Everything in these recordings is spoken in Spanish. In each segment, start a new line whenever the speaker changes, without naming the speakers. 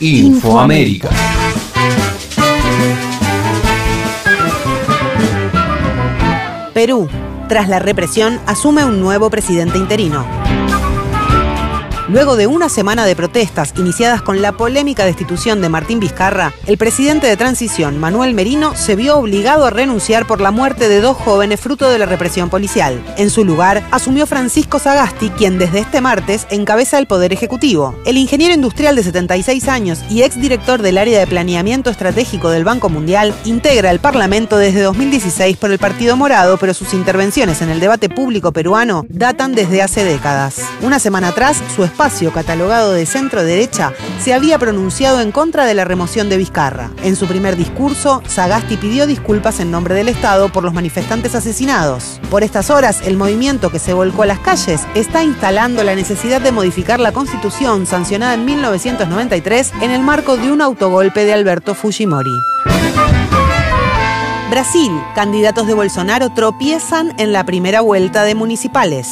Infoamérica.
Perú, tras la represión, asume un nuevo presidente interino. Luego de una semana de protestas iniciadas con la polémica destitución de Martín Vizcarra, el presidente de transición, Manuel Merino, se vio obligado a renunciar por la muerte de dos jóvenes fruto de la represión policial. En su lugar, asumió Francisco Sagasti, quien desde este martes encabeza el Poder Ejecutivo. El ingeniero industrial de 76 años y exdirector del área de planeamiento estratégico del Banco Mundial, integra el Parlamento desde 2016 por el Partido Morado, pero sus intervenciones en el debate público peruano datan desde hace décadas. Una semana atrás, su espacio catalogado de centro derecha se había pronunciado en contra de la remoción de Vizcarra. En su primer discurso, Sagasti pidió disculpas en nombre del Estado por los manifestantes asesinados. Por estas horas, el movimiento que se volcó a las calles está instalando la necesidad de modificar la constitución sancionada en 1993 en el marco de un autogolpe de Alberto Fujimori. Brasil, candidatos de Bolsonaro tropiezan en la primera vuelta de municipales.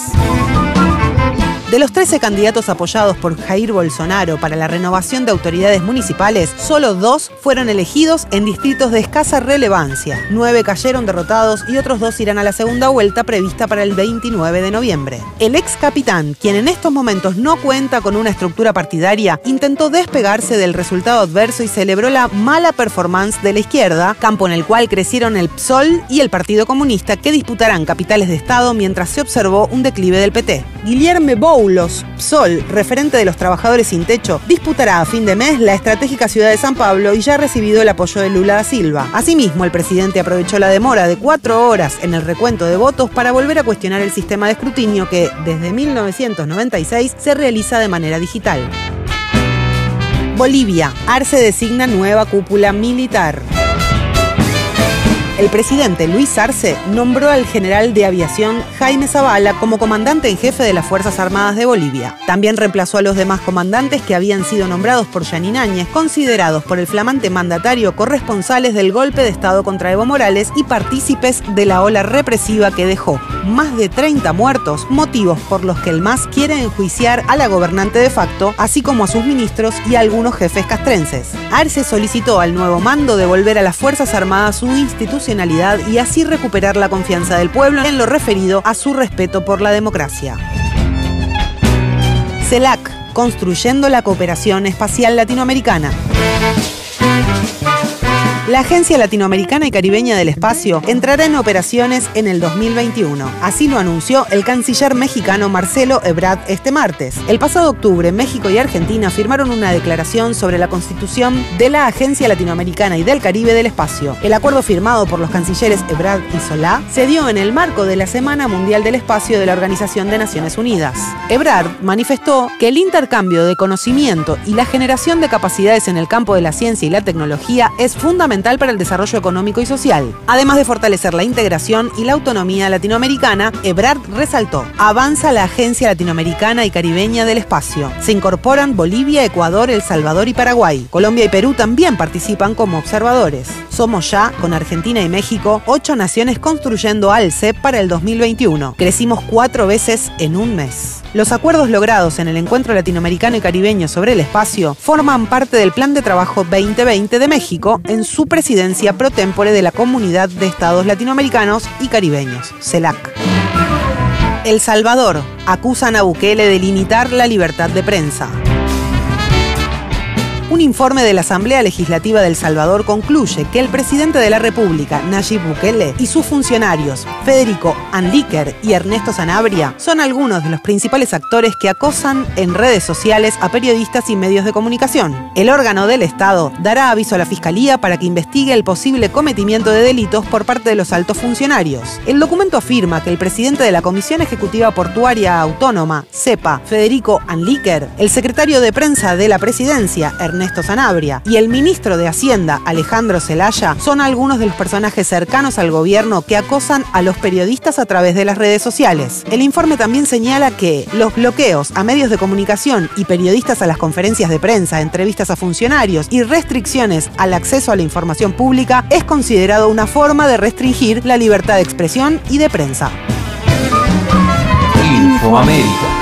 De los 13 candidatos apoyados por Jair Bolsonaro para la renovación de autoridades municipales, solo dos fueron elegidos en distritos de escasa relevancia. Nueve cayeron derrotados y otros dos irán a la segunda vuelta prevista para el 29 de noviembre. El ex capitán, quien en estos momentos no cuenta con una estructura partidaria, intentó despegarse del resultado adverso y celebró la mala performance de la izquierda, campo en el cual crecieron el PSOL y el Partido Comunista, que disputarán capitales de Estado mientras se observó un declive del PT. Guillermo Boulos, PSOL, referente de los trabajadores sin techo, disputará a fin de mes la estratégica ciudad de San Pablo y ya ha recibido el apoyo de Lula da Silva. Asimismo, el presidente aprovechó la demora de cuatro horas en el recuento de votos para volver a cuestionar el sistema de escrutinio que, desde 1996, se realiza de manera digital. Bolivia. Arce designa nueva cúpula militar. El presidente Luis Arce nombró al general de aviación Jaime Zavala como comandante en jefe de las Fuerzas Armadas de Bolivia. También reemplazó a los demás comandantes que habían sido nombrados por Yanin Áñez, considerados por el flamante mandatario corresponsales del golpe de Estado contra Evo Morales y partícipes de la ola represiva que dejó más de 30 muertos, motivos por los que el MAS quiere enjuiciar a la gobernante de facto, así como a sus ministros y a algunos jefes castrenses. Arce solicitó al nuevo mando devolver a las Fuerzas Armadas su institución y así recuperar la confianza del pueblo en lo referido a su respeto por la democracia. CELAC, construyendo la cooperación espacial latinoamericana. La Agencia Latinoamericana y Caribeña del Espacio entrará en operaciones en el 2021. Así lo anunció el canciller mexicano Marcelo Ebrard este martes. El pasado octubre, México y Argentina firmaron una declaración sobre la constitución de la Agencia Latinoamericana y del Caribe del Espacio. El acuerdo firmado por los cancilleres Ebrard y Solá se dio en el marco de la Semana Mundial del Espacio de la Organización de Naciones Unidas. Ebrard manifestó que el intercambio de conocimiento y la generación de capacidades en el campo de la ciencia y la tecnología es fundamental para el desarrollo económico y social. Además de fortalecer la integración y la autonomía latinoamericana, Ebrard resaltó, avanza la Agencia Latinoamericana y Caribeña del Espacio. Se incorporan Bolivia, Ecuador, El Salvador y Paraguay. Colombia y Perú también participan como observadores. Somos ya, con Argentina y México, ocho naciones construyendo ALCE para el 2021. Crecimos cuatro veces en un mes. Los acuerdos logrados en el Encuentro Latinoamericano y Caribeño sobre el Espacio forman parte del Plan de Trabajo 2020 de México en su presidencia pro tempore de la Comunidad de Estados Latinoamericanos y Caribeños, CELAC. El Salvador acusan a Bukele de limitar la libertad de prensa. Un informe de la Asamblea Legislativa del Salvador concluye que el presidente de la República, Nayib Bukele, y sus funcionarios, Federico Anliker y Ernesto Sanabria, son algunos de los principales actores que acosan en redes sociales a periodistas y medios de comunicación. El órgano del Estado dará aviso a la Fiscalía para que investigue el posible cometimiento de delitos por parte de los altos funcionarios. El documento afirma que el presidente de la Comisión Ejecutiva Portuaria Autónoma, CEPA, Federico Anliker, el secretario de prensa de la presidencia, Ernesto Ernesto Sanabria y el ministro de Hacienda, Alejandro Zelaya, son algunos de los personajes cercanos al gobierno que acosan a los periodistas a través de las redes sociales. El informe también señala que los bloqueos a medios de comunicación y periodistas a las conferencias de prensa, entrevistas a funcionarios y restricciones al acceso a la información pública es considerado una forma de restringir la libertad de expresión y de prensa.
Infoamérica.